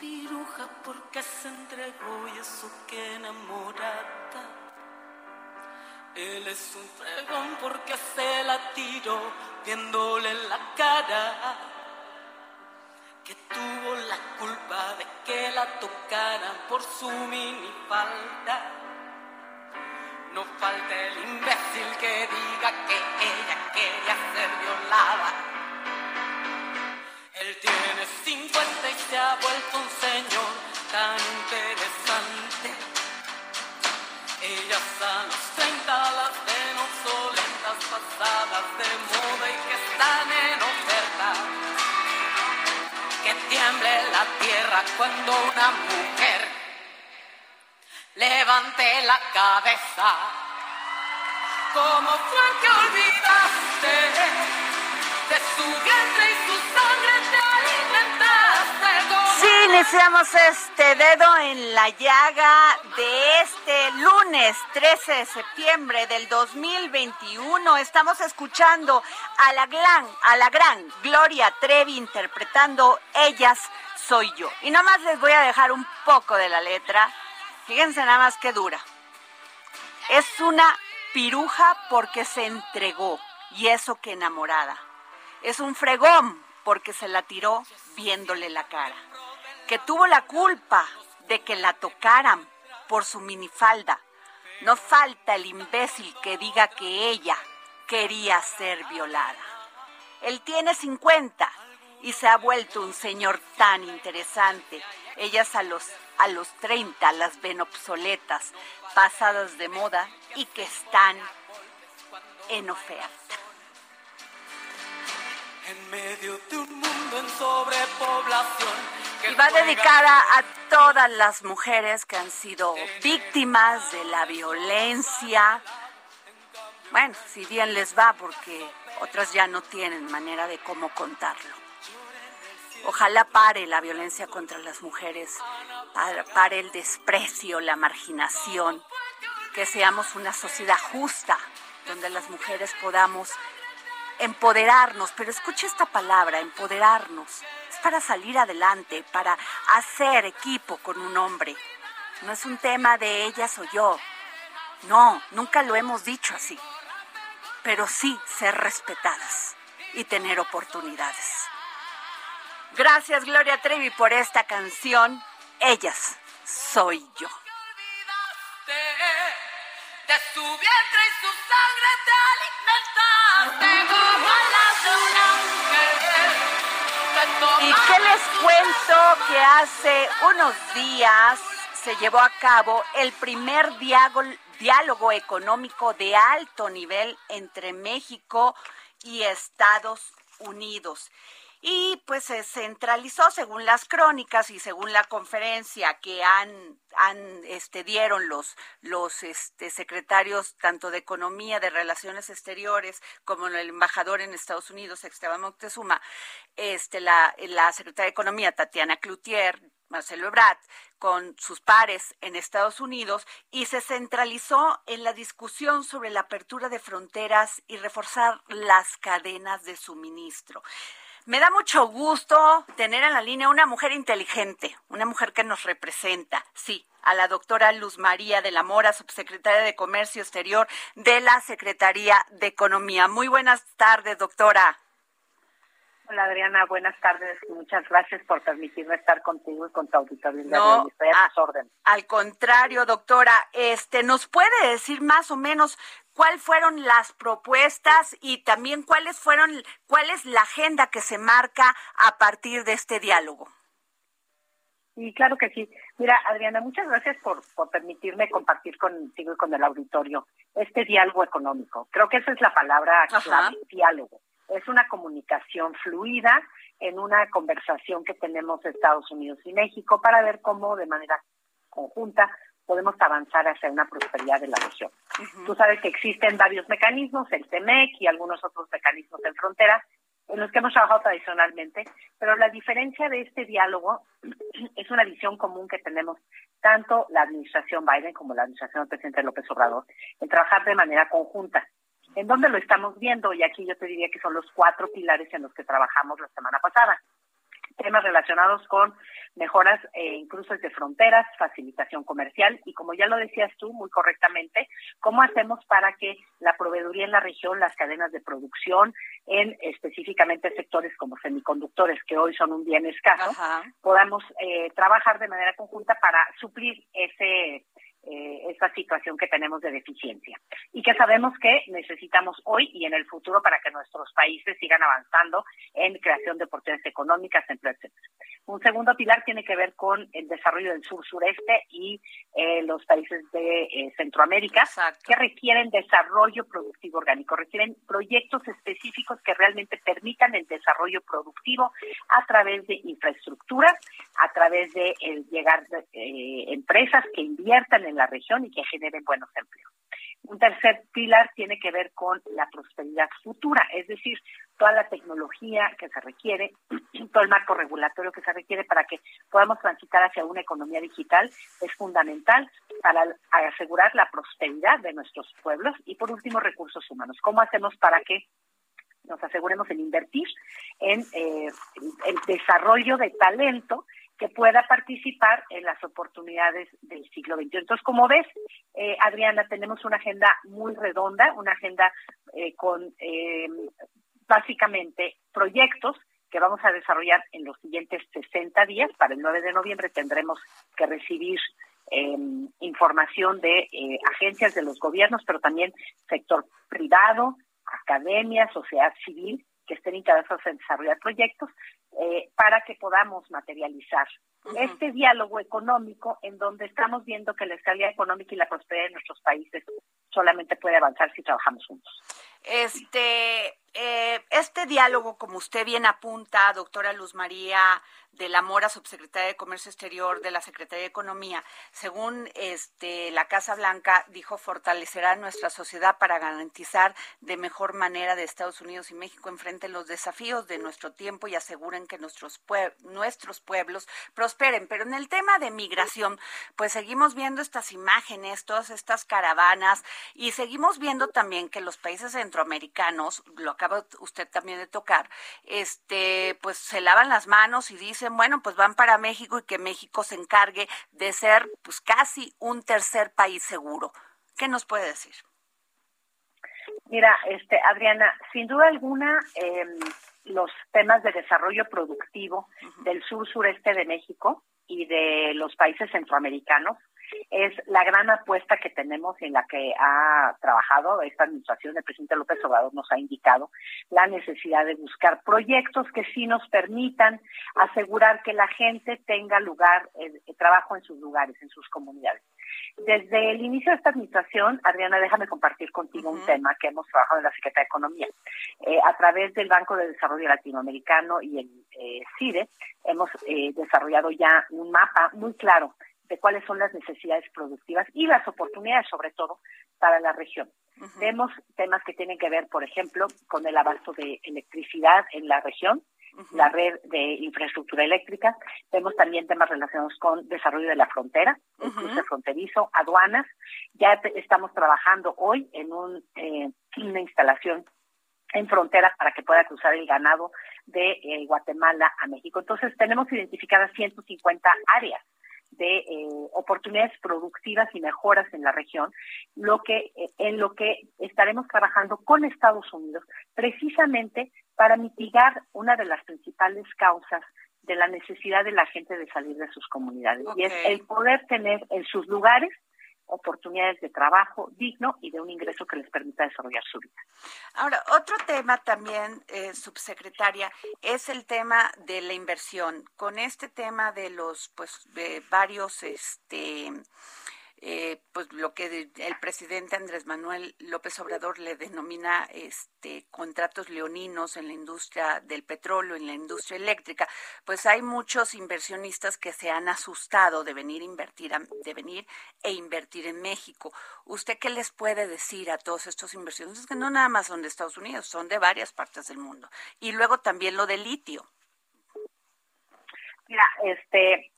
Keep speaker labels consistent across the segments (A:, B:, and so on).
A: Piruja porque se entregó y eso que enamorada. Él es un fregón porque se la tiró viéndole la cara. Que tuvo la culpa de que la tocaran por su minifalda. No falta el imbécil que diga que ella quería ser violada. Él tiene 50 y se ha vuelto un tan interesante. Ellas a los 30 las ven obsoletas, pasadas de moda y que están en oferta. Que tiemble la tierra cuando una mujer levante la cabeza. ¿Cómo fue que olvidaste de su vientre y su sangre te alimentaste? ¿Cómo
B: Sí, iniciamos este dedo en la llaga de este lunes 13 de septiembre del 2021. Estamos escuchando a la gran, a la gran Gloria Trevi interpretando Ellas soy yo. Y nomás les voy a dejar un poco de la letra. Fíjense nada más que dura. Es una piruja porque se entregó y eso que enamorada. Es un fregón porque se la tiró viéndole la cara. Que tuvo la culpa de que la tocaran por su minifalda. No falta el imbécil que diga que ella quería ser violada. Él tiene 50 y se ha vuelto un señor tan interesante. Ellas a los, a los 30 las ven obsoletas, pasadas de moda y que están en oferta.
A: En medio de un mundo en sobrepoblación.
B: Y va dedicada a todas las mujeres que han sido víctimas de la violencia. Bueno, si bien les va, porque otras ya no tienen manera de cómo contarlo. Ojalá pare la violencia contra las mujeres, pa- pare el desprecio, la marginación, que seamos una sociedad justa, donde las mujeres podamos empoderarnos, pero escucha esta palabra, empoderarnos. Para salir adelante, para hacer equipo con un hombre. No es un tema de ellas o yo. No, nunca lo hemos dicho así. Pero sí ser respetadas y tener oportunidades. Gracias Gloria Trevi por esta canción. Ellas soy yo.
A: De su vientre y su sangre te alimentaste
B: ¿Y qué les cuento que hace unos días se llevó a cabo el primer diálogo, económico de alto nivel entre México y Estados Unidos? Y pues se centralizó según las crónicas y según la conferencia que han han este dieron los los este secretarios tanto de economía de relaciones exteriores como el embajador en Estados Unidos Esteban Moctezuma este la la secretaria de economía Tatiana Cloutier Marcelo Ebrard, con sus pares en Estados Unidos y se centralizó en la discusión sobre la apertura de fronteras y reforzar las cadenas de suministro. Me da mucho gusto tener en la línea una mujer inteligente, una mujer que nos representa, sí, a la doctora Luz María de la Mora, subsecretaria de Comercio Exterior de la Secretaría de Economía. Muy buenas tardes, doctora.
C: Hola Adriana, buenas tardes y muchas gracias por permitirme estar contigo y con tu auditorio.
B: No, a, al contrario, doctora, este, ¿nos puede decir más o menos cuáles fueron las propuestas y también cuáles fueron, cuál es la agenda que se marca a partir de este diálogo?
C: Y claro que sí. Mira, Adriana, muchas gracias por, por permitirme compartir contigo y con el auditorio este diálogo económico. Creo que esa es la palabra clave, diálogo es una comunicación fluida en una conversación que tenemos Estados Unidos y México para ver cómo de manera conjunta podemos avanzar hacia una prosperidad de la región. Tú sabes que existen varios mecanismos, el TEMEC y algunos otros mecanismos en frontera, en los que hemos trabajado tradicionalmente, pero la diferencia de este diálogo es una visión común que tenemos tanto la administración Biden como la administración del presidente López Obrador, en trabajar de manera conjunta. ¿En dónde lo estamos viendo? Y aquí yo te diría que son los cuatro pilares en los que trabajamos la semana pasada. Temas relacionados con mejoras eh, incluso de fronteras, facilitación comercial. Y como ya lo decías tú muy correctamente, cómo hacemos para que la proveeduría en la región, las cadenas de producción en específicamente sectores como semiconductores, que hoy son un bien escaso, podamos eh, trabajar de manera conjunta para suplir ese eh, esta situación que tenemos de deficiencia y que sabemos que necesitamos hoy y en el futuro para que nuestros países sigan avanzando en creación de oportunidades económicas, empleo, etc. Un segundo pilar tiene que ver con el desarrollo del sur-sureste y eh, los países de eh, Centroamérica que requieren desarrollo productivo orgánico, requieren proyectos específicos que realmente permitan el desarrollo productivo a través de infraestructura, a través de llegar eh, empresas que inviertan en la región y que generen buenos empleos. Un tercer pilar tiene que ver con la prosperidad futura, es decir, toda la tecnología que se requiere, todo el marco regulatorio que se requiere para que podamos transitar hacia una economía digital es fundamental para asegurar la prosperidad de nuestros pueblos y por último recursos humanos. ¿Cómo hacemos para que nos aseguremos en invertir en eh, el desarrollo de talento que pueda participar en las oportunidades del siglo XXI. Entonces, como ves, eh, Adriana, tenemos una agenda muy redonda, una agenda eh, con eh, básicamente proyectos que vamos a desarrollar en los siguientes 60 días. Para el 9 de noviembre tendremos que recibir em, información de agencias de los gobiernos, pero también sector privado, academia, sociedad civil, que estén interesados en desarrollar proyectos eh, para que podamos materializar este diálogo económico en donde estamos viendo que la estabilidad económica y la prosperidad de nuestros países solamente puede avanzar si trabajamos juntos.
B: Este, eh, este diálogo, como usted bien apunta, doctora Luz María de la Mora, subsecretaria de Comercio Exterior de la Secretaría de Economía, según este, la Casa Blanca, dijo fortalecerá nuestra sociedad para garantizar de mejor manera de Estados Unidos y México enfrenten los desafíos de nuestro tiempo y aseguren que nuestros, nuestros pueblos prosperen. Pero en el tema de migración, pues seguimos viendo estas imágenes, todas estas caravanas y seguimos viendo también que los países centroamericanos, lo acaba usted también de tocar, este, pues se lavan las manos y dicen, bueno, pues van para México y que México se encargue de ser pues casi un tercer país seguro. ¿Qué nos puede decir?
C: Mira, este, Adriana, sin duda alguna, eh, los temas de desarrollo productivo del sur sureste de México y de los países centroamericanos es la gran apuesta que tenemos en la que ha trabajado esta administración. El presidente López Obrador nos ha indicado la necesidad de buscar proyectos que sí nos permitan asegurar que la gente tenga lugar, eh, trabajo en sus lugares, en sus comunidades. Desde el inicio de esta administración, Adriana, déjame compartir contigo un tema que hemos trabajado en la Secretaría de Economía. Eh, a través del Banco de Desarrollo Latinoamericano y el eh, CIDE, hemos eh, desarrollado ya un mapa muy claro de cuáles son las necesidades productivas y las oportunidades, sobre todo, para la región. Vemos temas que tienen que ver, por ejemplo, con el abasto de electricidad en la región, la red de infraestructura eléctrica. Vemos también temas relacionados con desarrollo de la frontera, el cruce fronterizo, aduanas. Ya estamos trabajando hoy en un, eh, una instalación en frontera para que pueda cruzar el ganado de eh, Guatemala a México. Entonces tenemos identificadas 150 áreas de eh, oportunidades productivas y mejoras en la región, lo que eh, en lo que estaremos trabajando con Estados Unidos precisamente para mitigar una de las principales causas de la necesidad de la gente de salir de sus comunidades. Y es el poder tener en sus lugares oportunidades de trabajo digno y de un ingreso que les permita desarrollar su vida.
B: Ahora, otro tema también, eh, subsecretaria, es el tema de la inversión. Con este tema de los, pues, varios, este, eh, pues lo que el presidente Andrés Manuel López Obrador le denomina este contratos leoninos en la industria del petróleo, en la industria eléctrica, pues hay muchos inversionistas que se han asustado de venir a invertir de venir e invertir en México. ¿Usted qué les puede decir a todos estos inversionistas que no nada más son de Estados Unidos, son de varias partes del mundo? Y luego también lo del litio.
C: Mira, este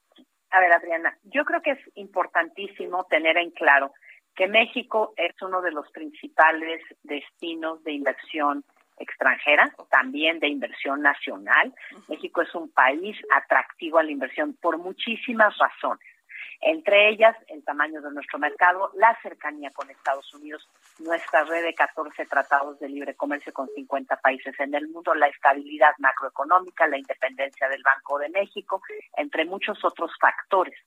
C: a ver, Adriana, yo creo que es importantísimo tener en claro que México es uno de los principales destinos de inversión extranjera, también de inversión nacional. México es un país atractivo a la inversión por muchísimas razones entre ellas el tamaño de nuestro mercado, la cercanía con Estados Unidos, nuestra red de 14 tratados de libre comercio con 50 países en el mundo, la estabilidad macroeconómica, la independencia del Banco de México, entre muchos otros factores,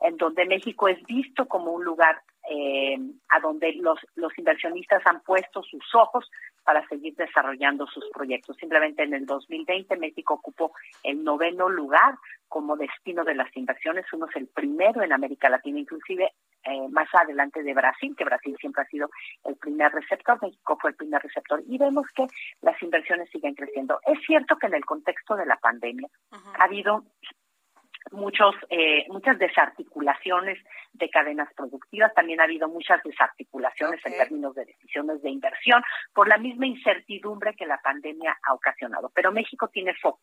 C: en donde México es visto como un lugar eh, a donde los, los inversionistas han puesto sus ojos para seguir desarrollando sus proyectos. Simplemente en el 2020 México ocupó el noveno lugar como destino de las inversiones. Uno es el primero en América Latina, inclusive eh, más adelante de Brasil, que Brasil siempre ha sido el primer receptor, México fue el primer receptor, y vemos que las inversiones siguen creciendo. Es cierto que en el contexto de la pandemia ha habido muchos eh, muchas desarticulaciones de cadenas productivas, también ha habido muchas desarticulaciones en términos de decisiones de inversión por la misma incertidumbre que la pandemia ha ocasionado. Pero México tiene foco,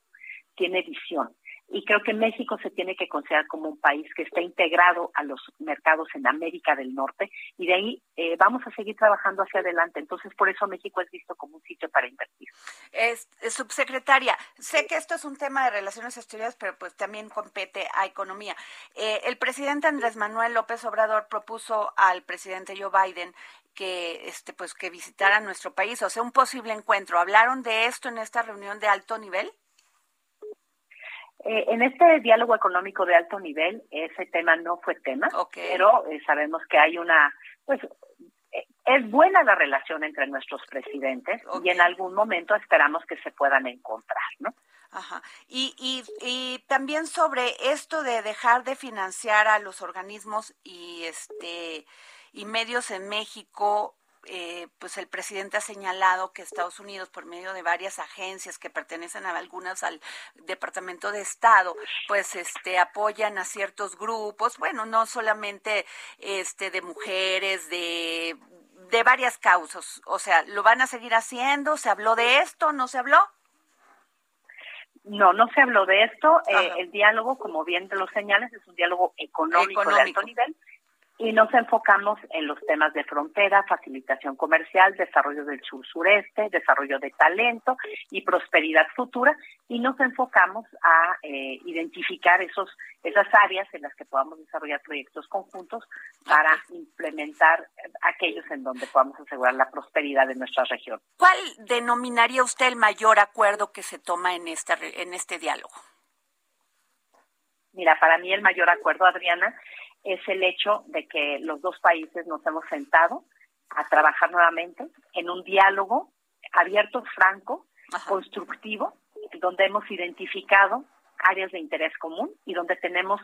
C: tiene visión y creo que México se tiene que considerar como un país que está integrado a los mercados en América del Norte y de ahí eh, vamos a seguir trabajando hacia adelante. Entonces, por eso México es visto como un sitio para invertir.
B: Es, subsecretaria, sé que esto es un tema de relaciones exteriores, pero pues también compete a economía. Eh, el presidente Andrés Manuel López Obrador propuso al presidente Joe Biden que este pues que visitara nuestro país, o sea, un posible encuentro. ¿Hablaron de esto en esta reunión de alto nivel?
C: Eh, en este diálogo económico de alto nivel, ese tema no fue tema, pero eh, sabemos que hay una, pues, eh, es buena la relación entre nuestros presidentes y en algún momento esperamos que se puedan encontrar, ¿no?
B: Ajá. Y, y, y también sobre esto de dejar de financiar a los organismos y este y medios en México eh, pues el presidente ha señalado que Estados Unidos, por medio de varias agencias que pertenecen a algunas al Departamento de Estado, pues este apoyan a ciertos grupos, bueno, no solamente este de mujeres, de de varias causas, o sea, ¿lo van a seguir haciendo? ¿Se habló de esto? ¿No se habló?
C: No, no se habló de esto. Eh, el diálogo, como bien te lo señalas, es un diálogo económico, económico. de alto nivel y nos enfocamos en los temas de frontera, facilitación comercial, desarrollo del sur-sureste, desarrollo de talento y prosperidad futura y nos enfocamos a eh, identificar esos esas áreas en las que podamos desarrollar proyectos conjuntos para implementar aquellos en donde podamos asegurar la prosperidad de nuestra región.
B: ¿Cuál denominaría usted el mayor acuerdo que se toma en esta en este diálogo?
C: Mira, para mí el mayor acuerdo, Adriana, es el hecho de que los dos países nos hemos sentado a trabajar nuevamente en un diálogo abierto, franco, constructivo, donde hemos identificado áreas de interés común y donde tenemos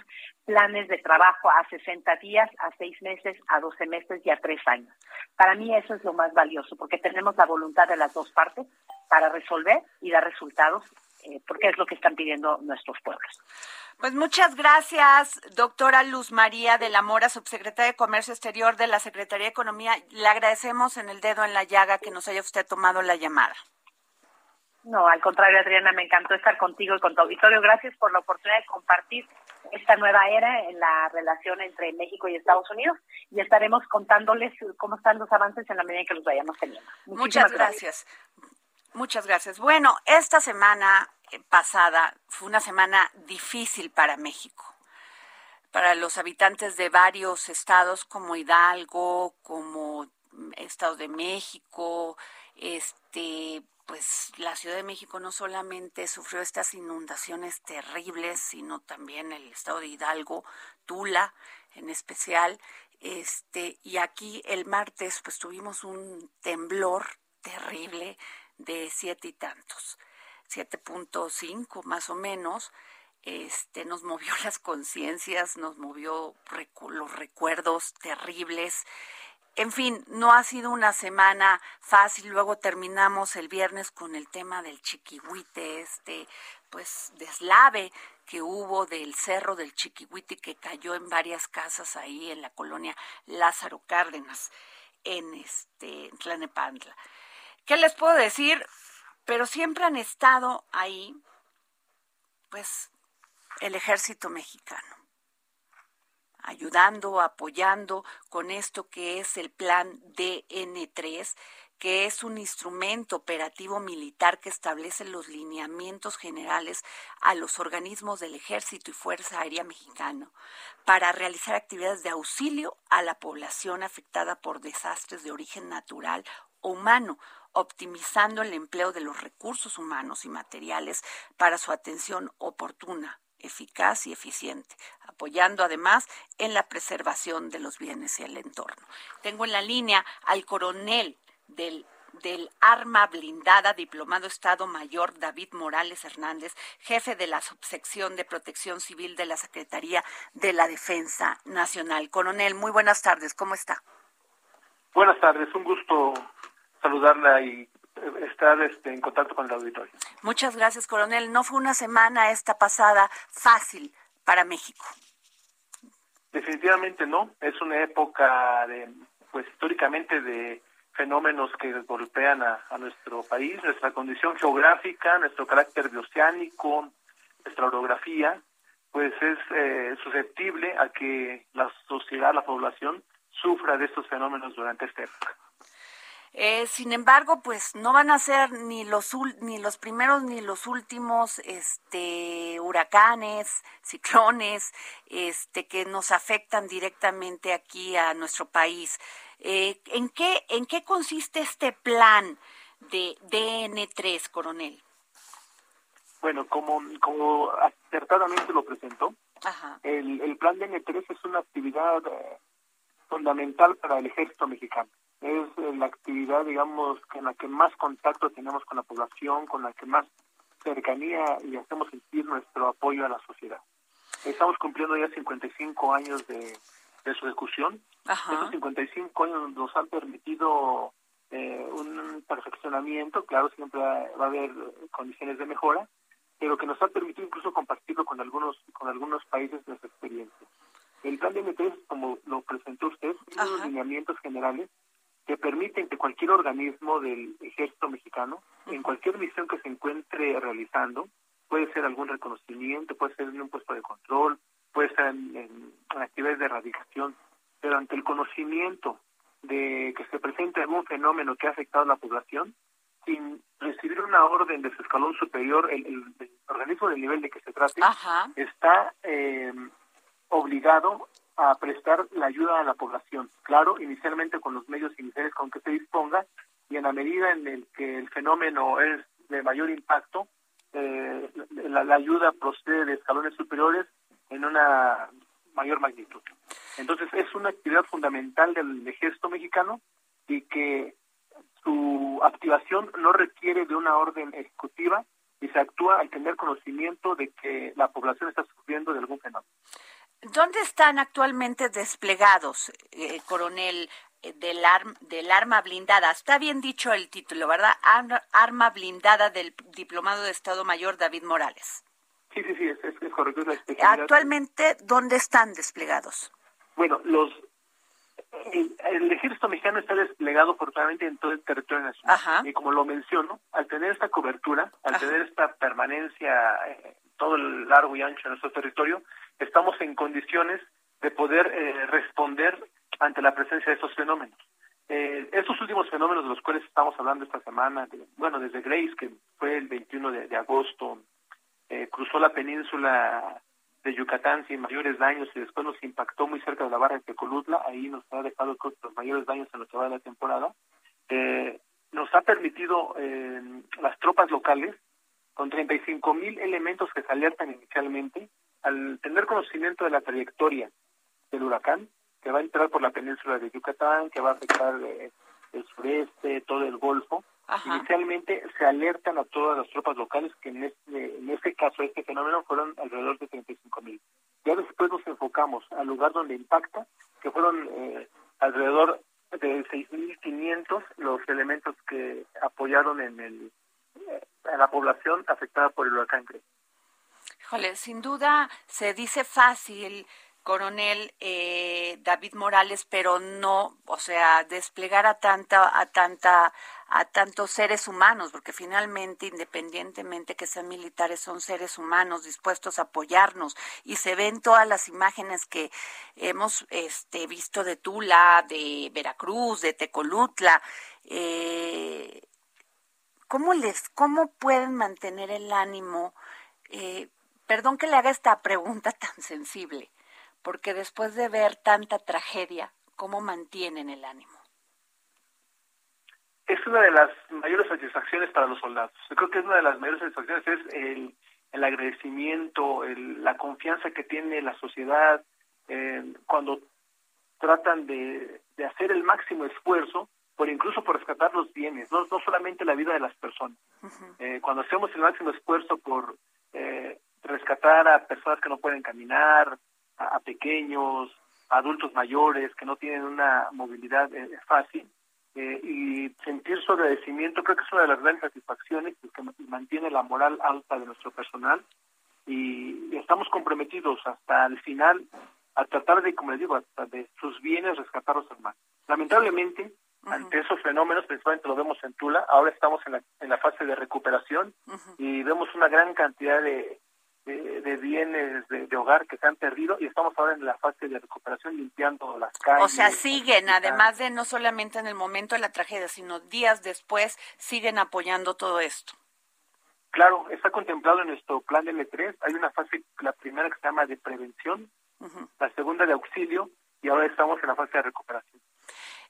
C: planes de trabajo a 60 días, a 6 meses, a 12 meses y a 3 años. Para mí eso es lo más valioso, porque tenemos la voluntad de las dos partes para resolver y dar resultados, eh, porque es lo que están pidiendo nuestros pueblos.
B: Pues muchas gracias, doctora Luz María de la Mora, subsecretaria de Comercio Exterior de la Secretaría de Economía. Le agradecemos en el dedo en la llaga que nos haya usted tomado la llamada.
C: No, al contrario, Adriana, me encantó estar contigo y con tu auditorio. Gracias por la oportunidad de compartir esta nueva era en la relación entre México y Estados Unidos y estaremos contándoles cómo están los avances en la medida en que los vayamos teniendo.
B: Muchas gracias. Muchas gracias. Bueno, esta semana eh, pasada fue una semana difícil para México para los habitantes de varios estados como Hidalgo, como Estado de México, este, pues la Ciudad de México no solamente sufrió estas inundaciones terribles, sino también el estado de Hidalgo, Tula en especial, este, y aquí el martes pues tuvimos un temblor terrible de siete y tantos, 7.5 más o menos, este, nos movió las conciencias, nos movió los recuerdos terribles, en fin, no ha sido una semana fácil. Luego terminamos el viernes con el tema del chiquihuite, este, pues, deslave que hubo del cerro del chiquihuite que cayó en varias casas ahí en la colonia Lázaro Cárdenas, en este, en Tlanepantla. ¿Qué les puedo decir? Pero siempre han estado ahí, pues, el ejército mexicano ayudando, apoyando con esto que es el plan DN3, que es un instrumento operativo militar que establece los lineamientos generales a los organismos del Ejército y Fuerza Aérea Mexicano para realizar actividades de auxilio a la población afectada por desastres de origen natural o humano, optimizando el empleo de los recursos humanos y materiales para su atención oportuna, eficaz y eficiente, apoyando además en la preservación de los bienes y el entorno. Tengo en la línea al coronel del del arma blindada, diplomado Estado Mayor David Morales Hernández, jefe de la subsección de protección civil de la Secretaría de la Defensa Nacional. Coronel, muy buenas tardes, ¿cómo está?
D: Buenas tardes, un gusto saludarla y estar este, en contacto con el auditorio.
B: Muchas gracias, coronel. No fue una semana esta pasada fácil para México.
D: Definitivamente no. Es una época de, pues históricamente de fenómenos que golpean a, nuestro país, nuestra condición geográfica, nuestro carácter bioceánico, nuestra orografía, pues es eh, susceptible a que la sociedad, la población, sufra de estos fenómenos durante esta época.
B: Eh, sin embargo, pues no van a ser ni los ni los primeros ni los últimos este huracanes, ciclones, este que nos afectan directamente aquí a nuestro país. Eh, ¿En qué en qué consiste este plan de DN3, coronel?
D: Bueno, como como acertadamente lo presentó, El, el plan DN3 es una actividad eh, fundamental para el ejército mexicano es la actividad, digamos, en la que más contacto tenemos con la población, con la que más cercanía y hacemos sentir nuestro apoyo a la sociedad. Estamos cumpliendo ya 55 años de, de su ejecución. Esos 55 años nos han permitido eh, un perfeccionamiento, claro, siempre va a haber condiciones de mejora, pero que nos ha permitido incluso compartirlo con algunos con algunos países de nuestra experiencia. El plan de M3, como lo presentó usted, tiene unos lineamientos generales que permiten que cualquier organismo del ejército mexicano, en cualquier misión que se encuentre realizando, puede ser algún reconocimiento, puede ser en un puesto de control, puede ser en, actividades de erradicación, pero ante el conocimiento de que se presente algún fenómeno que ha afectado a la población, sin recibir una orden de su escalón superior, el, organismo del nivel de que se trate, está eh, obligado a prestar la ayuda a la población. Claro, inicialmente con los medios iniciales con que se disponga y en la medida en el que el fenómeno es de mayor impacto, eh, la, ayuda procede de escalones superiores en una mayor magnitud. Entonces es una actividad fundamental del ejército mexicano y que su activación no requiere de una orden ejecutiva y se actúa al tener conocimiento de que la población está sufriendo de algún fenómeno.
B: ¿Dónde están actualmente desplegados, eh, coronel, eh, del, del arma blindada? Está bien dicho el título, ¿verdad? Arma, blindada del diplomado de Estado Mayor David Morales.
D: Sí, sí, sí, es, correcto.
B: Actualmente, ¿dónde están desplegados?
D: Bueno, los el, ejército mexicano está desplegado portamente en todo el territorio nacional. Y como lo menciono, al tener esta cobertura, al tener esta permanencia en todo el largo y ancho de nuestro territorio, estamos en condiciones de poder eh, responder ante la presencia de estos fenómenos. Eh, estos últimos fenómenos de los cuales estamos hablando esta semana, bueno, desde Grace, que fue el 21 de, agosto, eh, cruzó la península de Yucatán sin mayores daños y después nos impactó muy cerca de la barra de Tecolutla, ahí nos ha dejado los mayores daños en lo que va de la temporada, eh, nos ha permitido eh, las tropas locales, con 35 mil elementos que se alertan inicialmente, al tener conocimiento de la trayectoria del huracán, que va a entrar por la península de Yucatán, que va a afectar eh, el sureste, todo el Golfo, Inicialmente se alertan a todas las tropas locales que en este, en este caso, este fenómeno fueron alrededor de 35 mil. Ya después nos enfocamos al lugar donde impacta, que fueron eh, alrededor de 6.500 los elementos que apoyaron en, el, eh, en la población afectada por el huracán Grace.
B: Híjole, sin duda se dice fácil coronel eh, David Morales, pero no, o sea, desplegar a tanta, a tanta, a tantos seres humanos, porque finalmente, independientemente que sean militares, son seres humanos dispuestos a apoyarnos y se ven todas las imágenes que hemos este, visto de Tula, de Veracruz, de Tecolutla. Eh, ¿Cómo les, cómo pueden mantener el ánimo? Eh, perdón que le haga esta pregunta tan sensible porque después de ver tanta tragedia, ¿cómo mantienen el ánimo?
D: Es una de las mayores satisfacciones para los soldados. Yo creo que es una de las mayores satisfacciones es el, el agradecimiento, la confianza que tiene la sociedad eh, cuando tratan de, hacer el máximo esfuerzo por incluso por rescatar los bienes, no, no solamente la vida de las personas. Eh, cuando hacemos el máximo esfuerzo por eh, rescatar a personas que no pueden caminar, a, pequeños, adultos mayores que no tienen una movilidad eh, fácil. Eh, y sentir su agradecimiento creo que es una de las grandes satisfacciones que mantiene la moral alta de nuestro personal y, estamos comprometidos hasta el final a tratar de, como les digo, hasta de sus bienes rescatarlos al mar. Lamentablemente, ante esos fenómenos, principalmente lo vemos en Tula, ahora estamos en la, en la fase de recuperación y vemos una gran cantidad de, de, bienes de, hogar que se han perdido y estamos ahora en la fase de recuperación limpiando las calles.
B: O sea, siguen, además de no solamente en el momento de la tragedia, sino días después, siguen apoyando todo esto.
D: Claro, está contemplado en nuestro plan L3. Hay una fase, la primera que se llama de prevención, la segunda de auxilio y ahora estamos en la fase de recuperación.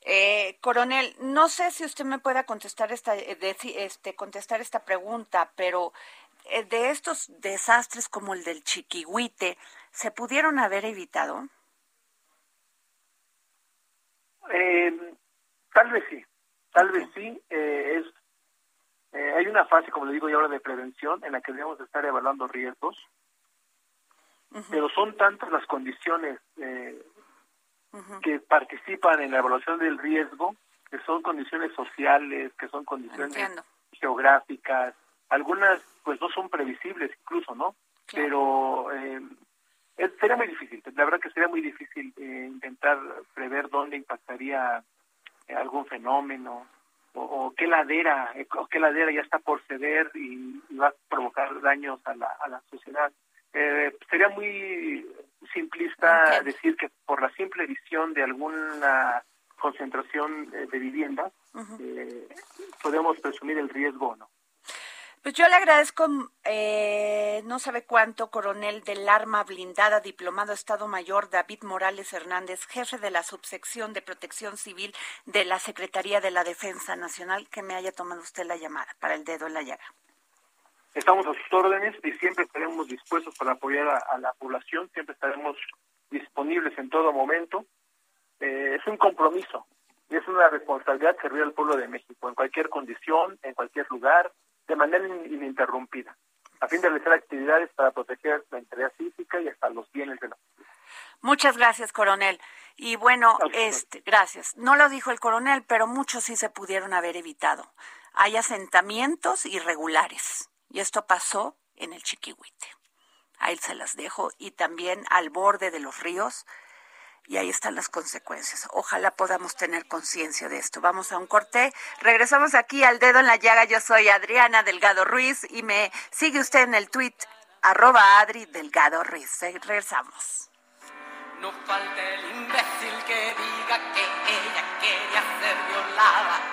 B: Eh, coronel, no sé si usted me pueda contestar esta, eh, este, contestar esta pregunta, pero de estos desastres como el del Chiquihuite, ¿se pudieron haber evitado?
D: Eh, tal vez sí, tal vez sí. Eh, es hay una fase, como le digo yo ahora, de prevención en la que debemos estar evaluando riesgos, pero son tantas las condiciones que participan en la evaluación del riesgo, que son condiciones sociales, que son condiciones geográficas, algunas pues no son previsibles incluso, ¿no? Pero eh, sería muy difícil, la verdad que sería muy difícil eh, intentar prever dónde impactaría eh, algún fenómeno o, qué ladera eh, o qué ladera ya está por ceder y, va a provocar daños a la, a la sociedad. sería muy simplista decir que por la simple visión de alguna concentración de viviendas podemos presumir el riesgo o no.
B: Pues yo le agradezco, eh, no sabe cuánto, coronel del arma blindada, diplomado Estado Mayor David Morales Hernández, jefe de la subsección de protección civil de la Secretaría de la Defensa Nacional, que me haya tomado usted la llamada para el dedo en la llaga.
D: Estamos a sus órdenes y siempre estaremos dispuestos para apoyar a, la población, siempre estaremos disponibles en todo momento. Eh, es un compromiso y es una responsabilidad servir al pueblo de México en cualquier condición, en cualquier lugar, de manera ininterrumpida, a fin de realizar actividades para proteger la integridad física y hasta los bienes de la
B: Muchas gracias, coronel. Y bueno, este, gracias. No lo dijo el coronel, pero muchos sí se pudieron haber evitado. Hay asentamientos irregulares y esto pasó en el Chiquihuite. Ahí se las dejo y también al borde de los ríos y ahí están las consecuencias. Ojalá podamos tener conciencia de esto. Vamos a un corte. Regresamos aquí al dedo en la llaga. Yo soy Adriana Delgado Ruiz y me sigue usted en el tweet arroba Adri Delgado Ruiz. Regresamos.
A: No falte el imbécil que diga que ella quería ser violada.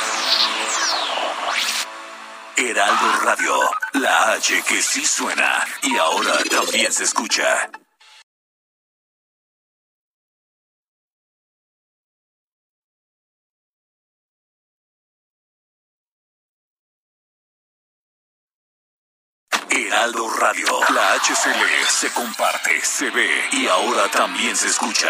E: Heraldo Radio, la H que sí suena y ahora también se escucha. Heraldo Radio. La HCL se comparte, se ve y ahora también se escucha.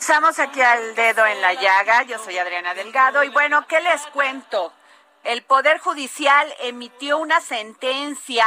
B: Estamos aquí al dedo en la llaga. Yo soy Adriana Delgado. Y bueno, ¿qué les cuento? El Poder Judicial emitió una sentencia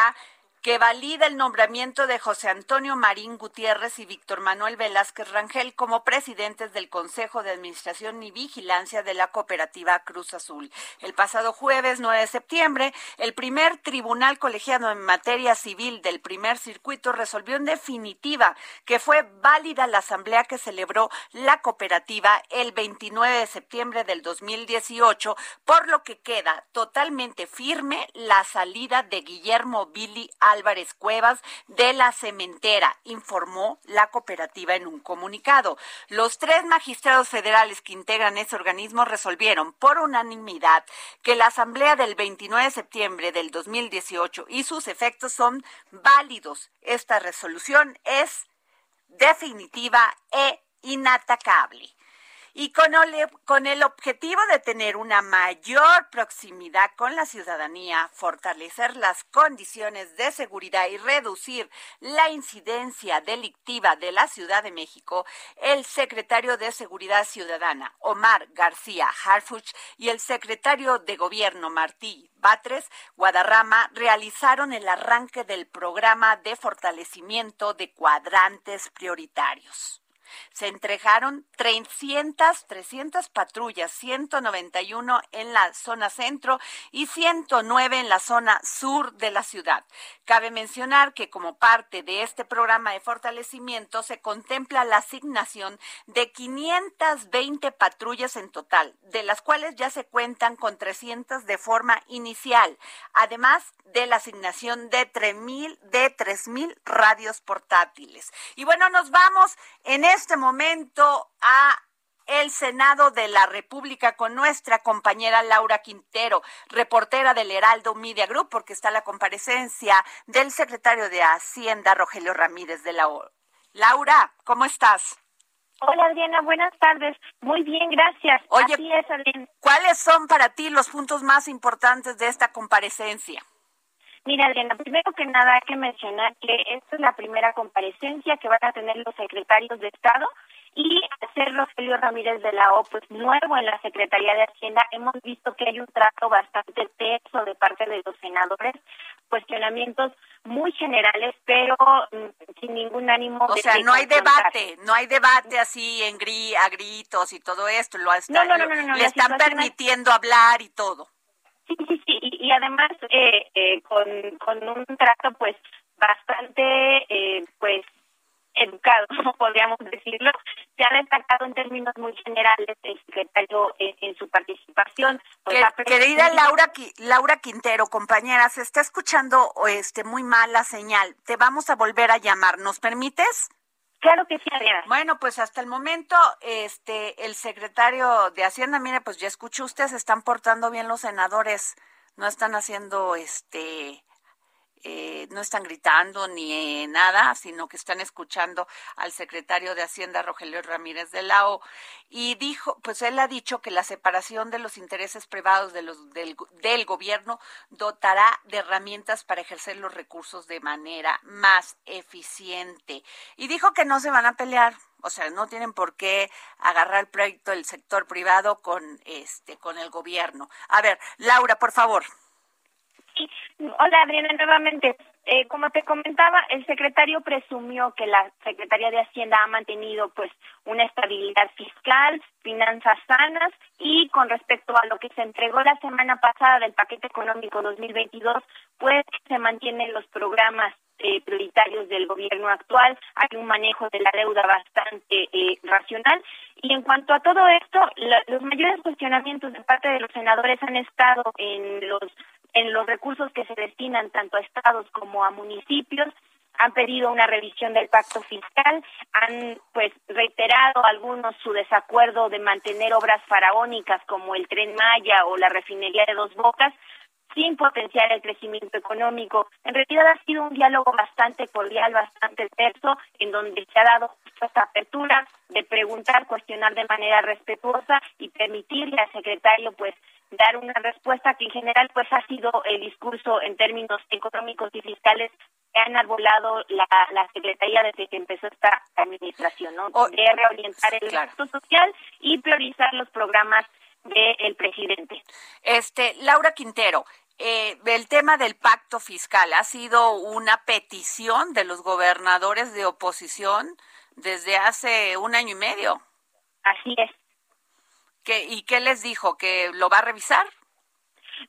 B: que valida el nombramiento de José Antonio Marín Gutiérrez y Víctor Manuel Velázquez Rangel como presidentes del Consejo de Administración y Vigilancia de la Cooperativa Cruz Azul. El pasado jueves 9 de septiembre, el primer tribunal colegiado en materia civil del primer circuito resolvió en definitiva que fue válida la asamblea que celebró la cooperativa el 29 de septiembre del 2018, por lo que queda totalmente firme la salida de Guillermo Billy Álvarez Cuevas de la cementera, informó la cooperativa en un comunicado. Los tres magistrados federales que integran ese organismo resolvieron por unanimidad que la asamblea del 29 de septiembre del 2018 y sus efectos son válidos. Esta resolución es definitiva e inatacable y con el, con el objetivo de tener una mayor proximidad con la ciudadanía, fortalecer las condiciones de seguridad y reducir la incidencia delictiva de la Ciudad de México, el secretario de Seguridad Ciudadana, Omar García Harfuch, y el secretario de Gobierno, Martí Batres Guadarrama, realizaron el arranque del programa de fortalecimiento de cuadrantes prioritarios. Se entregaron 300, 300 patrullas, 191 en la zona centro y 109 en la zona sur de la ciudad. Cabe mencionar que como parte de este programa de fortalecimiento se contempla la asignación de 520 patrullas en total, de las cuales ya se cuentan con 300 de forma inicial, además de la asignación de 3.000 de 3000 radios portátiles. Y bueno, nos vamos en este momento a el Senado de la República con nuestra compañera Laura Quintero, reportera del Heraldo Media Group, porque está la comparecencia del secretario de Hacienda, Rogelio Ramírez de la O. Laura, ¿cómo estás?
F: Hola Adriana, buenas tardes. Muy bien, gracias.
B: Oye, ¿cuáles son para ti los puntos más importantes de esta comparecencia?
F: Mira, Adriana, primero que nada hay que mencionar que esta es la primera comparecencia que van a tener los secretarios de Estado y ser Rogelio Ramírez de la O, pues nuevo en la Secretaría de Hacienda, hemos visto que hay un trato bastante tenso de parte de los senadores, cuestionamientos muy generales, pero mm, sin ningún ánimo
B: o sea, no hay debate, no hay debate así en gri, a gritos y todo esto, lo, está, no, no, no, le están permitiendo hablar y todo.
F: Sí, sí, sí, y, además eh, eh, con, con un trato pues bastante eh, pues educado, podríamos decirlo, se ha destacado en términos muy generales el secretario en, su participación.
B: Pues, querida Laura, Laura Quintero, compañera, se está escuchando este muy mal la señal. Te vamos a volver a llamar. ¿Nos permites?
F: Claro que sí, Adriana.
B: Bueno, pues hasta el momento, este, el secretario de Hacienda, mire, pues ya escuchó usted, se están portando bien los senadores, no están haciendo, este, eh, no están gritando ni nada, sino que están escuchando al secretario de Hacienda, Rogelio Ramírez de Lao, y dijo, pues él ha dicho que la separación de los intereses privados de los, del, del gobierno dotará de herramientas para ejercer los recursos de manera más eficiente. Y dijo que no se van a pelear, o sea, no tienen por qué agarrar el proyecto del sector privado con este con el gobierno. A ver, Laura, por favor.
F: Hola Adriana, nuevamente. Eh, como te comentaba, el secretario presumió que la Secretaría de Hacienda ha mantenido pues una estabilidad fiscal, finanzas sanas y con respecto a lo que se entregó la semana pasada del paquete económico 2022, pues se mantienen los programas eh, prioritarios del gobierno actual, hay un manejo de la deuda bastante eh, racional y en cuanto a todo esto, los mayores cuestionamientos de parte de los senadores han estado en los en los recursos que se destinan tanto a estados como a municipios han pedido una revisión del pacto fiscal, han pues reiterado algunos su desacuerdo de mantener obras faraónicas como el tren Maya o la refinería de Dos Bocas sin potenciar el crecimiento económico. En realidad ha sido un diálogo bastante cordial, bastante terso, en donde se ha dado esta apertura de preguntar, cuestionar de manera respetuosa y permitirle al secretario pues dar una respuesta que en general pues ha sido el discurso en términos económicos y fiscales que han arbolado la, la Secretaría desde que empezó esta administración, ¿no? de reorientar el gasto social y priorizar los programas del presidente.
B: Este, Laura Quintero, eh, el tema del pacto fiscal ha sido una petición de los gobernadores de oposición desde hace un año y medio.
F: Así es.
B: ¿Y qué les dijo? ¿Que lo va a revisar?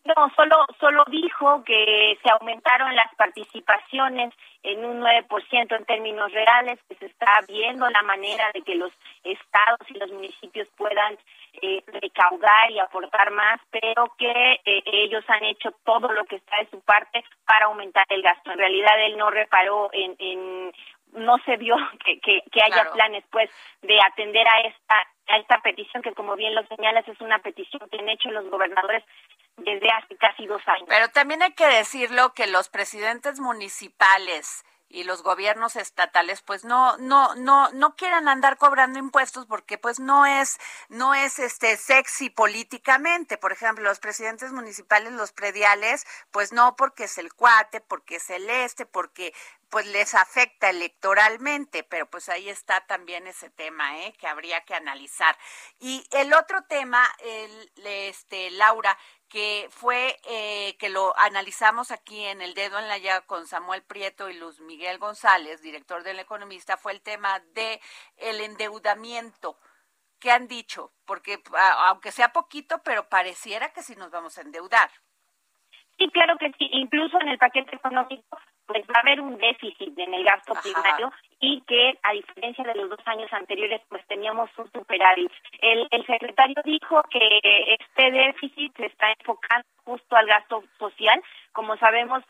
F: No, solo, solo dijo que se aumentaron las participaciones en un 9% en términos reales, que se está viendo la manera de que los estados y los municipios puedan eh, recaudar y aportar más, pero que eh, ellos han hecho todo lo que está de su parte para aumentar el gasto. En realidad él no reparó en, en no se vio que, que, haya planes pues de atender a esta a esta petición que como bien lo señalas es una petición que han hecho los gobernadores desde hace casi dos años.
B: Pero también hay que decirlo que los presidentes municipales y los gobiernos estatales pues no no no no quieran andar cobrando impuestos porque pues no es no es este sexy políticamente por ejemplo los presidentes municipales los prediales pues no porque es el cuate porque es el este porque pues les afecta electoralmente, pero pues ahí está también ese tema, ¿eh? que habría que analizar. Y el otro tema, el, este, Laura, que fue eh, que lo analizamos aquí en el dedo en la llaga con Samuel Prieto y Luz Miguel González, director del Economista, fue el tema de el endeudamiento. ¿Qué han dicho? Porque aunque sea poquito, pero pareciera que sí nos vamos a endeudar.
F: Sí, claro que sí. Incluso en el paquete económico, pues va a haber un déficit en el gasto primario y que, a diferencia de los dos años anteriores, pues teníamos un superávit. El, el secretario dijo que este déficit se está enfocando justo al gasto social. Como sabemos,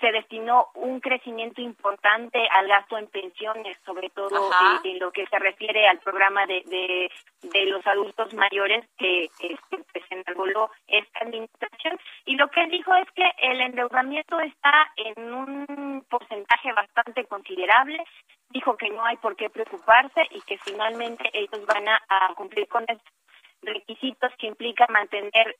F: se destinó un crecimiento importante al gasto en pensiones, sobre todo en, lo que se refiere al programa de, de, de los adultos mayores que, que, se enarboló esta administración. Y lo que dijo es que el endeudamiento está en un porcentaje bastante considerable dijo que no hay por qué preocuparse y que finalmente ellos van a, cumplir con estos requisitos que implica mantener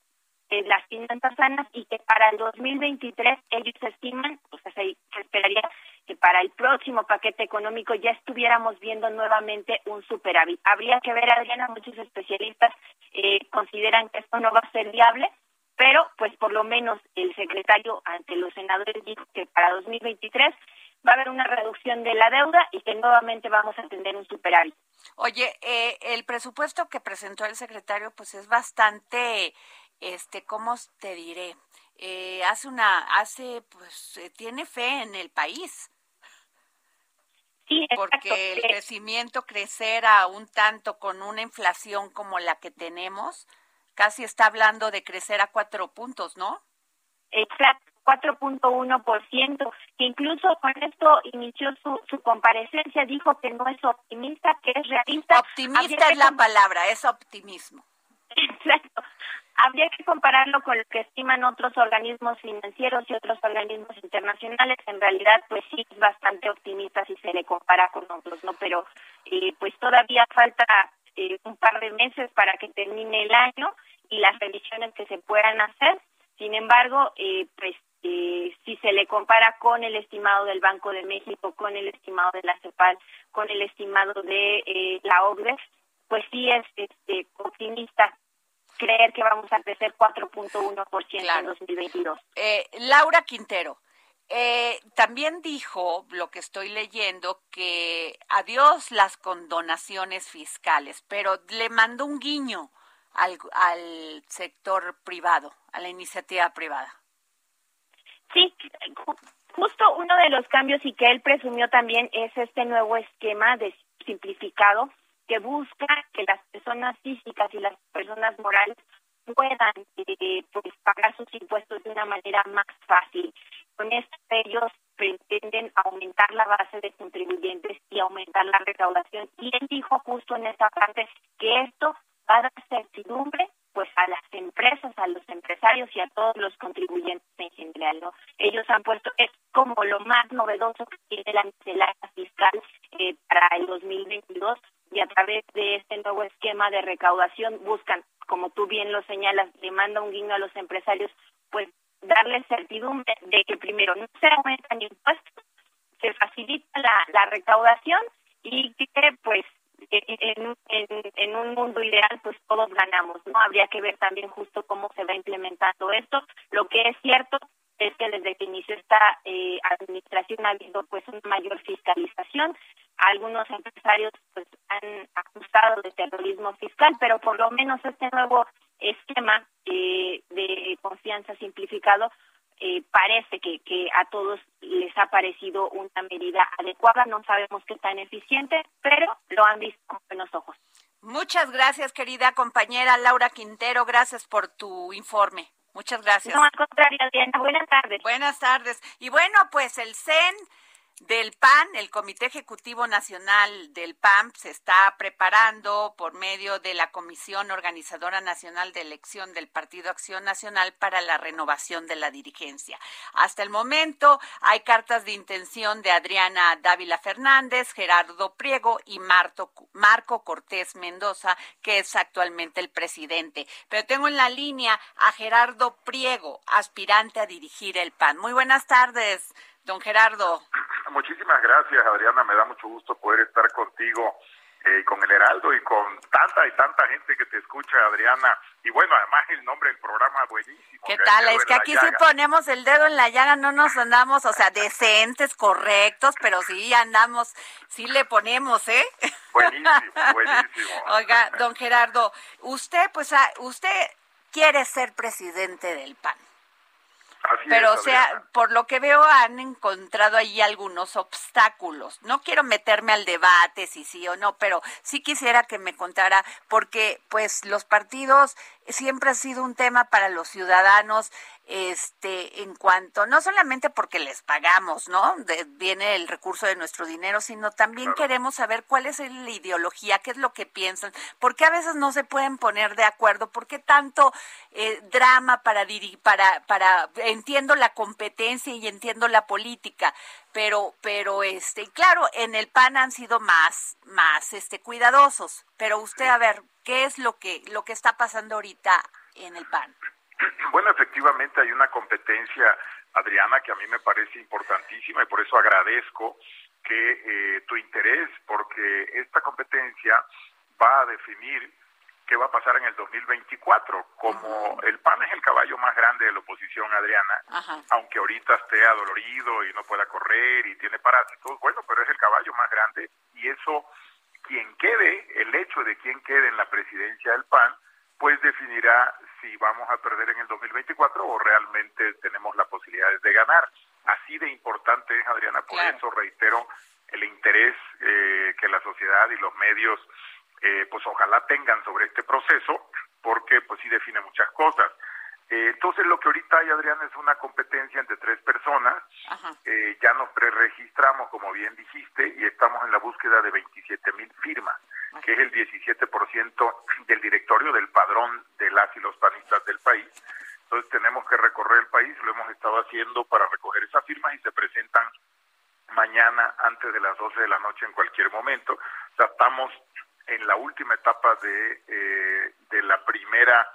F: eh, las finanzas sanas y que para el 2023 ellos estiman, o sea, se, esperaría que para el próximo paquete económico ya estuviéramos viendo nuevamente un superávit. Habría que ver, Adriana, muchos especialistas eh, consideran que esto no va a ser viable, pero pues por lo menos el secretario ante los senadores dijo que para 2023 va a haber una reducción de la deuda y que nuevamente vamos a tener un superávit.
B: Oye, eh, el presupuesto que presentó el secretario pues es bastante este, ¿cómo te diré? Eh, hace una, hace, pues, eh, tiene fe en el país.
F: Sí,
B: porque el crecimiento crecer a un tanto con una inflación como la que tenemos, casi está hablando de crecer a cuatro puntos, ¿no?
F: Exacto, 4.1%, que incluso con esto inició su, su comparecencia, dijo que no es optimista, que es realista.
B: Optimista es la palabra, es optimismo.
F: Exacto. Habría que compararlo con lo que estiman otros organismos financieros y otros organismos internacionales. En realidad, pues sí, es bastante optimista si se le compara con otros, ¿no? Pero eh, pues todavía falta eh, un par de meses para que termine el año y las revisiones que se puedan hacer. Sin embargo, eh, pues eh, si se le compara con el estimado del Banco de México, con el estimado de la CEPAL, con el estimado de eh, la OCDE, pues sí es este, optimista creer que vamos a crecer 4.1% en 2022.
B: Eh, Laura Quintero, eh, también dijo, lo que estoy leyendo, que adiós las condonaciones fiscales, pero le mandó un guiño al, al sector privado, a la iniciativa privada.
F: Sí, justo uno de los cambios y que él presumió también es este nuevo esquema de simplificado que busca que las personas físicas y las personas morales puedan eh, pues, pagar sus impuestos de una manera más fácil. Con esto ellos pretenden aumentar la base de contribuyentes y aumentar la recaudación. Y él dijo justo en esta parte que esto va a dar certidumbre pues a las empresas, a los empresarios y a todos los contribuyentes en general, ¿no? Ellos han puesto, es como lo más novedoso que tiene la miscelánea fiscal eh, para el 2022, y a través de este nuevo esquema de recaudación buscan, como tú bien lo señalas, le manda un guiño a los empresarios, pues darles certidumbre de que primero no se aumentan impuestos, se facilita la, la recaudación y que pues en, en, en, un mundo ideal pues todos ganamos, ¿no? Habría que ver también justo cómo se va implementando esto. Lo que es cierto es que desde que inició esta eh, administración ha habido pues una mayor fiscalización. Algunos empresarios pues han acusado de terrorismo fiscal, pero por lo menos este nuevo esquema eh, de confianza simplificado eh, parece que, que a todos les ha parecido una medida adecuada. No sabemos qué tan eficiente, pero lo han visto con buenos ojos.
B: Muchas gracias, querida compañera Laura Quintero. Gracias por tu informe. Muchas gracias.
F: No, al contrario, Diana. Buenas tardes.
B: Buenas tardes. Y bueno, pues el CEN del PAN, el Comité Ejecutivo Nacional del PAN se está preparando por medio de la Comisión Organizadora Nacional de Elección del Partido Acción Nacional para la renovación de la dirigencia. Hasta el momento hay cartas de intención de Adriana Dávila Fernández, Gerardo Priego y Marco Cortés Mendoza, que es actualmente el presidente. Pero tengo en la línea a Gerardo Priego, aspirante a dirigir el PAN. Muy buenas tardes. Don Gerardo.
G: Muchísimas gracias, Adriana. Me da mucho gusto poder estar contigo eh, con el Heraldo y con tanta y tanta gente que te escucha, Adriana. Y bueno, además el nombre del programa buenísimo.
B: ¿Qué tal? Es que aquí sí ponemos el dedo en la llaga, no nos andamos, o sea, decentes, correctos, pero sí andamos, sí le ponemos, ¿eh?
G: Buenísimo, buenísimo.
B: Oiga, don Gerardo, usted, pues, ah, usted quiere ser presidente del PAN. Pero, o sea, por lo que veo, han encontrado ahí algunos obstáculos. No quiero meterme al debate si sí o no, pero sí quisiera que me contara, porque pues los partidos siempre ha sido un tema para los ciudadanos este en cuanto no solamente porque les pagamos, ¿no? viene el recurso de nuestro dinero, sino también queremos saber cuál es la ideología, qué es lo que piensan, por qué a veces no se pueden poner de acuerdo, por qué tanto eh, drama para para para entiendo la competencia y entiendo la política, pero, pero este, claro, en el PAN han sido más, más, este, cuidadosos. Pero usted, a ver, ¿qué es lo que, lo que está pasando ahorita en el PAN?
G: Bueno, efectivamente hay una competencia, Adriana, que a mí me parece importantísima y por eso agradezco que eh, tu interés, porque esta competencia va a definir qué va a pasar en el 2024. Como el PAN es el caballo más grande de la oposición, Adriana, aunque ahorita esté adolorido y no pueda correr y tiene parásitos, bueno, pero es el caballo más grande y eso, quien quede, el hecho de quien quede en la presidencia del PAN, pues definirá si vamos a perder en el 2024 o realmente tenemos la posibilidad de ganar. Así de importante es, Adriana, por eso reitero el interés eh, que la sociedad y los medios eh, pues ojalá tengan sobre este proceso, porque pues sí define muchas cosas. Eh, entonces lo que ahorita hay, Adrián, es una competencia entre tres personas. Eh, ya nos preregistramos, como bien dijiste, y estamos en la búsqueda de 27 mil firmas, que es el 17% del directorio del padrón de las y los panistas del país. Entonces tenemos que recorrer el país, lo hemos estado haciendo para recoger esas firmas y se presentan mañana antes de las 12 de la noche en cualquier momento. O sea, estamos en la última etapa de, eh, de la primera,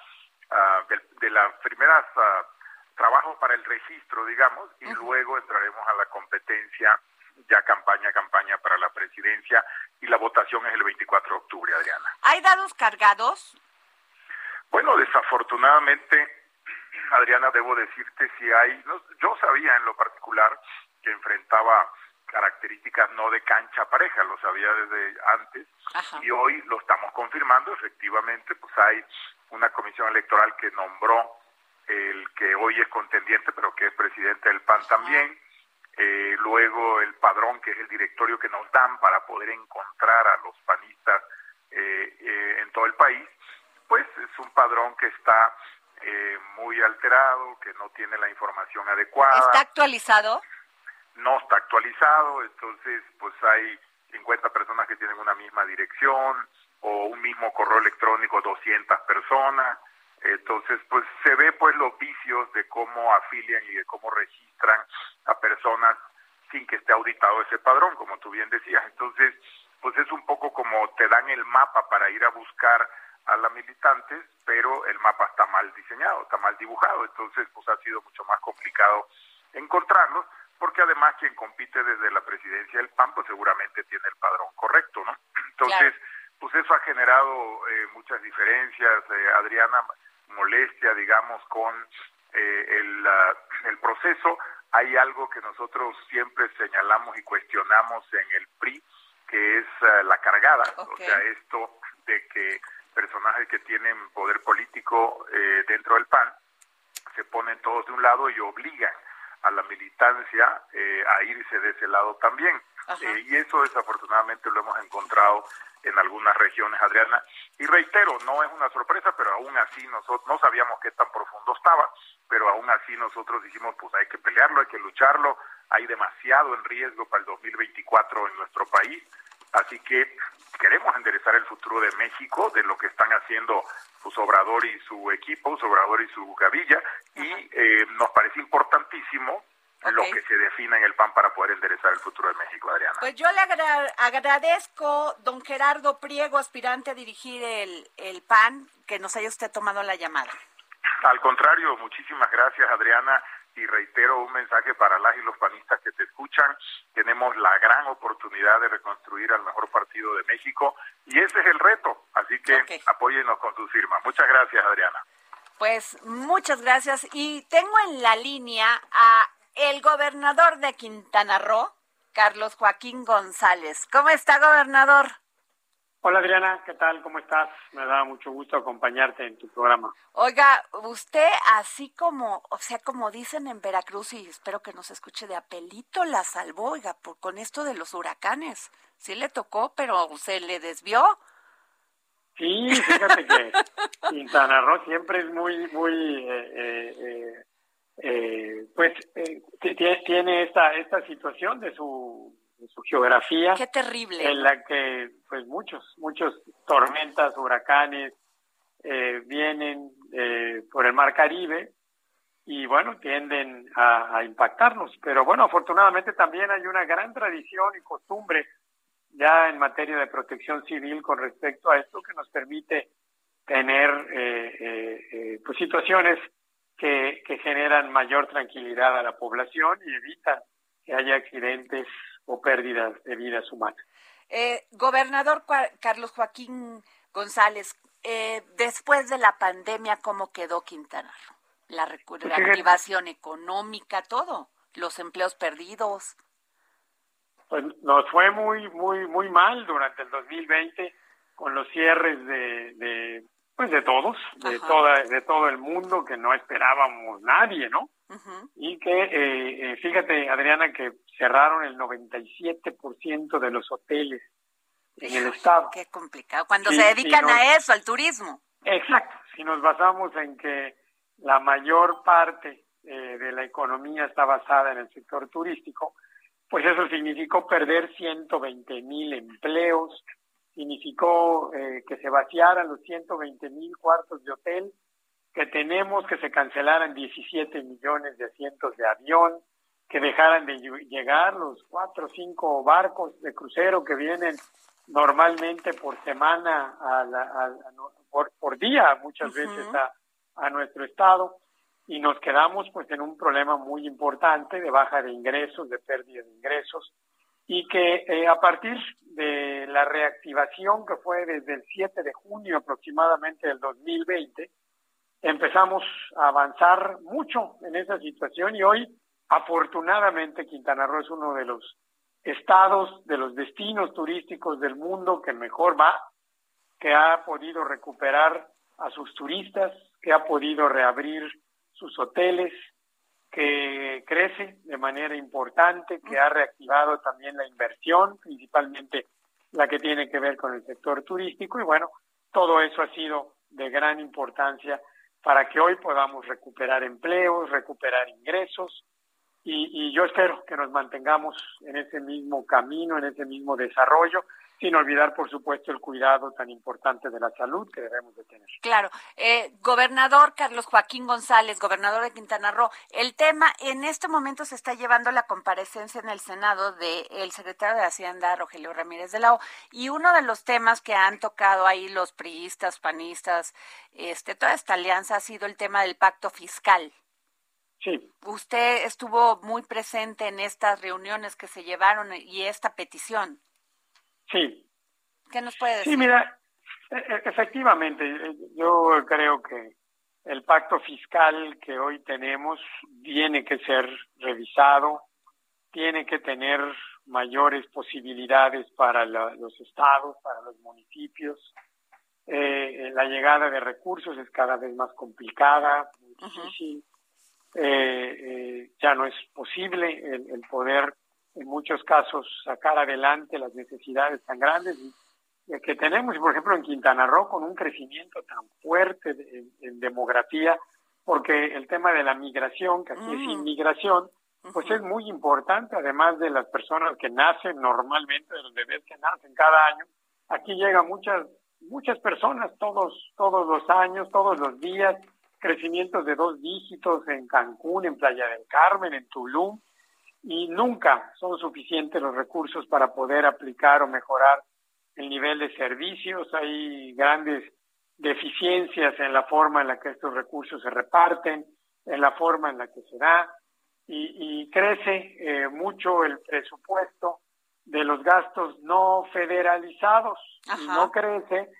G: uh, de, de, las primeras uh, trabajos para el registro, digamos, y luego entraremos a la competencia ya campaña a campaña para la presidencia y la votación es el 24 de octubre, Adriana.
B: ¿Hay dados cargados?
G: Bueno, desafortunadamente, Adriana, debo decirte si hay, no, yo sabía en lo particular que enfrentaba características no de cancha pareja, lo sabía desde antes y hoy lo estamos confirmando, efectivamente, pues hay una comisión electoral que nombró el que hoy es contendiente, pero que es presidente del PAN también, eh, luego el padrón, que es el directorio que nos dan para poder encontrar a los panistas eh, eh, en todo el país, pues es un padrón que está muy alterado, que no tiene la información adecuada.
B: ¿Está actualizado?
G: No está actualizado, entonces pues hay 50 personas que tienen una misma dirección o un mismo correo electrónico 200 personas, entonces pues se ve pues los vicios de cómo afilian y de cómo registran a personas sin que esté auditado ese padrón, como tú bien decías. Entonces, pues es un poco como te dan el mapa para ir a buscar a las militantes, pero el mapa está mal diseñado, está mal dibujado, entonces pues ha sido mucho más complicado encontrarlos porque además quien compite desde la presidencia del PAN pues seguramente tiene el padrón correcto, ¿no? Entonces, pues eso ha generado eh, muchas diferencias, eh, Adriana, molestia, digamos, con eh, el, el proceso. Hay algo que nosotros siempre señalamos y cuestionamos en el PRI, que es la cargada, o sea, esto de que personajes que tienen poder político dentro del PAN se ponen todos de un lado y obligan a la militancia eh, a irse de ese lado también. Eh, y eso desafortunadamente lo hemos encontrado en algunas regiones, Adriana. Y reitero, no es una sorpresa, pero aún así nosotros no sabíamos qué tan profundo estaba, pero aún así nosotros dijimos, pues hay que pelearlo, hay que lucharlo, hay demasiado en riesgo para el 2024 en nuestro país. Así que queremos enderezar el futuro de México, de lo que están haciendo su Obrador y su equipo, su Obrador y su Gavilla, y eh, nos parece importantísimo lo que se defina en el PAN para poder enderezar el futuro de México, Adriana.
B: Pues yo le agradezco, don Gerardo Priego, aspirante a dirigir el, el PAN, que nos haya usted tomado la llamada.
G: Al contrario, muchísimas gracias, Adriana y reitero un mensaje para las y los panistas que te escuchan. Tenemos la gran oportunidad de reconstruir al mejor partido de México y ese es el reto. Así que apóyenos con sus firmas. Muchas gracias, Adriana.
B: Pues muchas gracias y tengo en la línea a el gobernador de Quintana Roo, Carlos Joaquín González. ¿Cómo está, gobernador?
H: Hola Adriana, ¿qué tal? ¿Cómo estás? Me da mucho gusto acompañarte en tu programa.
B: Oiga, usted así como, o sea, como dicen en Veracruz y espero que nos escuche de apelito, la salvó, oiga, por, con esto de los huracanes. Sí le tocó, pero se le desvió.
H: Sí, fíjate que Quintana Roo siempre es muy, muy, eh, eh, eh, pues tiene esta, esta situación de su su geografía.
B: Qué terrible.
H: En la que, pues, muchos, muchos tormentas, huracanes eh, vienen eh, por el Mar Caribe y bueno, tienden a, impactarnos. Pero bueno, afortunadamente también hay una gran tradición y costumbre ya en materia de protección civil con respecto a esto que nos permite tener eh, eh, eh, pues situaciones que, que generan mayor tranquilidad a la población y evitan que haya accidentes o pérdidas de vidas humanas.
B: gobernador Carlos Joaquín González, después de la pandemia, ¿cómo quedó Quintana Roo? la reactivación económica, todo, los empleos perdidos.
H: Pues nos fue muy, muy, muy mal durante el 2020 con los cierres de, de pues de todos, de toda, de todo el mundo que no esperábamos nadie, ¿no? Y que, eh, eh, fíjate, Adriana, que cerraron el 97% de los hoteles en el estado.
B: Qué complicado. Cuando se dedican a eso, al turismo.
H: Exacto. Si nos basamos en que la mayor parte eh, de la economía está basada en el sector turístico, pues eso significó perder 120 mil empleos, significó eh, que se vaciaran los 120 mil cuartos de hotel, que tenemos que se cancelaran 17 millones de asientos de avión, que dejaran de llegar los cuatro o cinco barcos de crucero que vienen normalmente por semana, a por, día muchas veces a, a nuestro estado y nos quedamos pues en un problema muy importante de baja de ingresos, de pérdida de ingresos y que eh, a partir de la reactivación que fue desde el 7 de junio aproximadamente del 2020, empezamos a avanzar mucho en esa situación y hoy afortunadamente Quintana Roo es uno de los estados, de los destinos turísticos del mundo que mejor va, que ha podido recuperar a sus turistas, que ha podido reabrir sus hoteles, que crece de manera importante, que ha reactivado también la inversión, principalmente la que tiene que ver con el sector turístico. Y bueno, todo eso ha sido de gran importancia para que hoy podamos recuperar empleos, recuperar ingresos y, y yo espero que nos mantengamos en ese mismo camino, en ese mismo desarrollo sin olvidar, por supuesto, el cuidado tan importante de la salud que debemos de tener.
B: Claro. Eh, gobernador Carlos Joaquín González, gobernador de Quintana Roo, el tema en este momento se está llevando la comparecencia en el Senado del secretario de Hacienda, Rogelio Ramírez de la O, y uno de los temas que han tocado ahí los priistas, panistas, este, toda esta alianza ha sido el tema del pacto fiscal.
H: Sí.
B: Usted estuvo muy presente en estas reuniones que se llevaron y esta petición.
H: Sí.
B: ¿Qué nos puede decir?
H: Sí, mira, e, e, efectivamente, eh, yo creo que el pacto fiscal que hoy tenemos tiene que ser revisado, tiene que tener mayores posibilidades para los estados, para los municipios. Eh, la llegada de recursos es cada vez más complicada, muy difícil. Eh, ya no es posible el poder en muchos casos sacar adelante las necesidades tan grandes que tenemos, por ejemplo en Quintana Roo con un crecimiento tan fuerte en, demografía, porque el tema de la migración, que aquí es mm. inmigración, pues es muy importante, además de las personas que nacen normalmente, de los bebés que nacen cada año, aquí llegan muchas, muchas personas todos, todos los años, todos los días, crecimientos de dos dígitos en Cancún, en Playa del Carmen, en Tulum, y nunca son suficientes los recursos para poder aplicar o mejorar el nivel de servicios. Hay grandes deficiencias en la forma en la que estos recursos se reparten, en la forma en la que se da, y, crece eh, mucho el presupuesto de los gastos no federalizados y no crece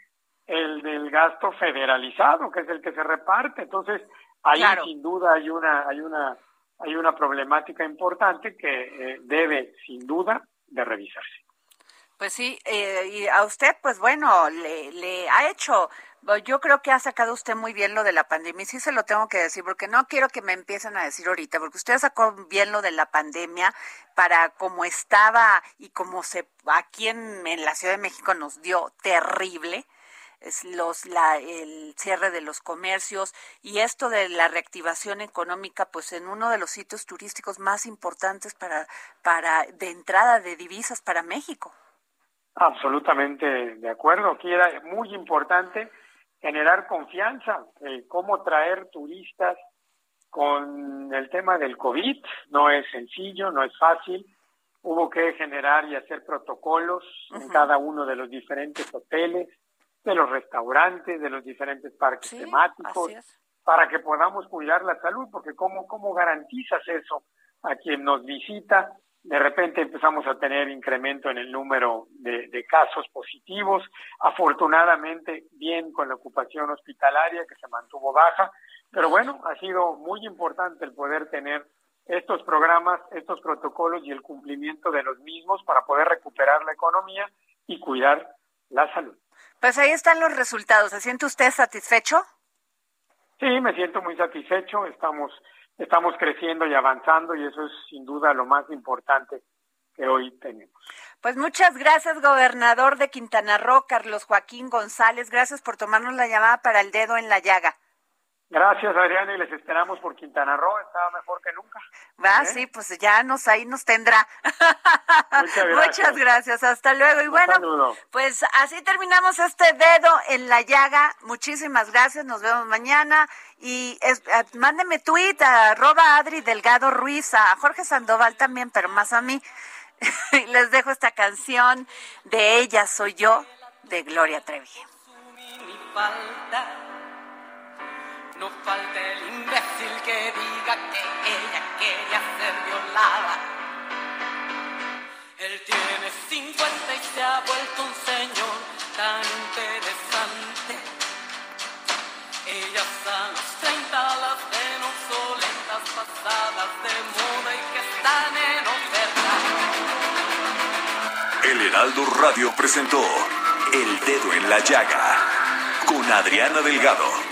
H: el del gasto federalizado, que es el que se reparte. Entonces, ahí sin duda hay una hay una hay una problemática importante que eh, debe, sin duda, de revisarse.
B: Pues sí, eh, y a usted, pues bueno, le, le ha hecho, yo creo que ha sacado usted muy bien lo de la pandemia, y sí se lo tengo que decir, porque no quiero que me empiecen a decir ahorita, porque usted sacó bien lo de la pandemia para como estaba y como se aquí en, en la Ciudad de México nos dio terrible los, la, el cierre de los comercios y esto de la reactivación económica, pues en uno de los sitios turísticos más importantes para, para de entrada de divisas para México.
H: Absolutamente de acuerdo. Aquí era muy importante generar confianza, cómo traer turistas con el tema del COVID. No es sencillo, no es fácil. Hubo que generar y hacer protocolos en cada uno de los diferentes hoteles, de los restaurantes, de los diferentes parques temáticos, para que podamos cuidar la salud, porque ¿cómo, ¿cómo garantizas eso a quien nos visita? De repente empezamos a tener incremento en el número de, de casos positivos, afortunadamente bien con la ocupación hospitalaria que se mantuvo baja, pero bueno, ha sido muy importante el poder tener estos programas, estos protocolos y el cumplimiento de los mismos para poder recuperar la economía y cuidar la salud.
B: Pues ahí están los resultados. ¿Se siente usted satisfecho?
H: Sí, me siento muy satisfecho. Estamos, estamos creciendo y avanzando y eso es sin duda lo más importante que hoy tenemos.
B: Pues muchas gracias, gobernador de Quintana Roo, Carlos Joaquín González. Gracias por tomarnos la llamada para el dedo en la llaga.
H: Gracias, Adriana, y les esperamos por Quintana Roo. Estaba mejor que nunca.
B: Va, ¿Eh? sí, pues ya nos ahí nos tendrá. Muchas gracias. Muchas gracias. Hasta luego. Y bueno, pues así terminamos este dedo en la llaga. Muchísimas gracias. Nos vemos mañana. Y es, eh, mándeme tweet a arroba Adri Delgado Ruiz, a Jorge Sandoval también, pero más a mí. les dejo esta canción de Ella Soy Yo, de Gloria Trevi.
A: No falta el imbécil que diga que ella quería ser violada. Él tiene 50 y se ha vuelto un señor tan interesante. Ellas a los 30 las ven obsoletas, pasadas de moda y que están en oferta.
E: El Heraldo Radio presentó El Dedo en la Llaga con Adriana Delgado.